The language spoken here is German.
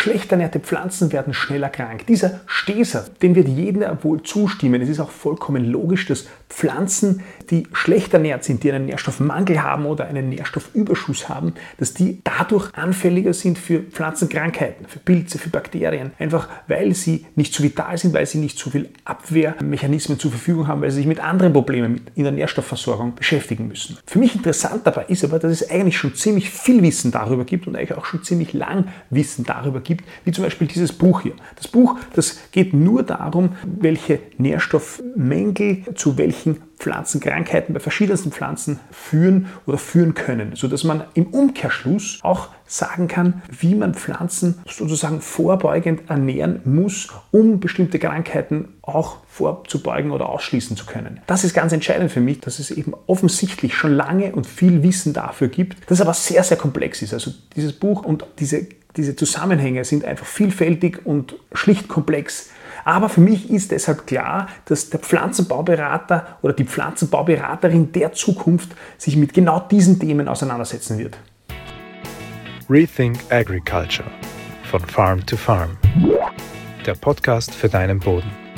Schlecht ernährte Pflanzen werden schneller krank. Dieser Steser, den wird jeder wohl zustimmen. Es ist auch vollkommen logisch, dass Pflanzen, die schlecht ernährt sind, die einen Nährstoffmangel haben oder einen Nährstoffüberschuss haben, dass die dadurch anfälliger sind für Pflanzenkrankheiten, für Pilze, für Bakterien. Einfach weil sie nicht so vital sind, weil sie nicht so viel Abwehrmechanismen zur Verfügung haben, weil sie sich mit anderen Problemen in der Nährstoffversorgung beschäftigen müssen. Für mich interessant dabei ist aber, dass es eigentlich schon ziemlich viel Wissen darüber gibt und eigentlich auch schon ziemlich lang Wissen darüber gibt, gibt, wie zum Beispiel dieses Buch hier. Das Buch, das geht nur darum, welche Nährstoffmängel zu welchen Pflanzenkrankheiten bei verschiedensten Pflanzen führen oder führen können, sodass man im Umkehrschluss auch sagen kann, wie man Pflanzen sozusagen vorbeugend ernähren muss, um bestimmte Krankheiten auch vorzubeugen oder ausschließen zu können. Das ist ganz entscheidend für mich, dass es eben offensichtlich schon lange und viel Wissen dafür gibt, das aber sehr, sehr komplex ist. Also dieses Buch und diese diese Zusammenhänge sind einfach vielfältig und schlicht komplex. Aber für mich ist deshalb klar, dass der Pflanzenbauberater oder die Pflanzenbauberaterin der Zukunft sich mit genau diesen Themen auseinandersetzen wird. Rethink Agriculture von Farm to Farm. Der Podcast für deinen Boden.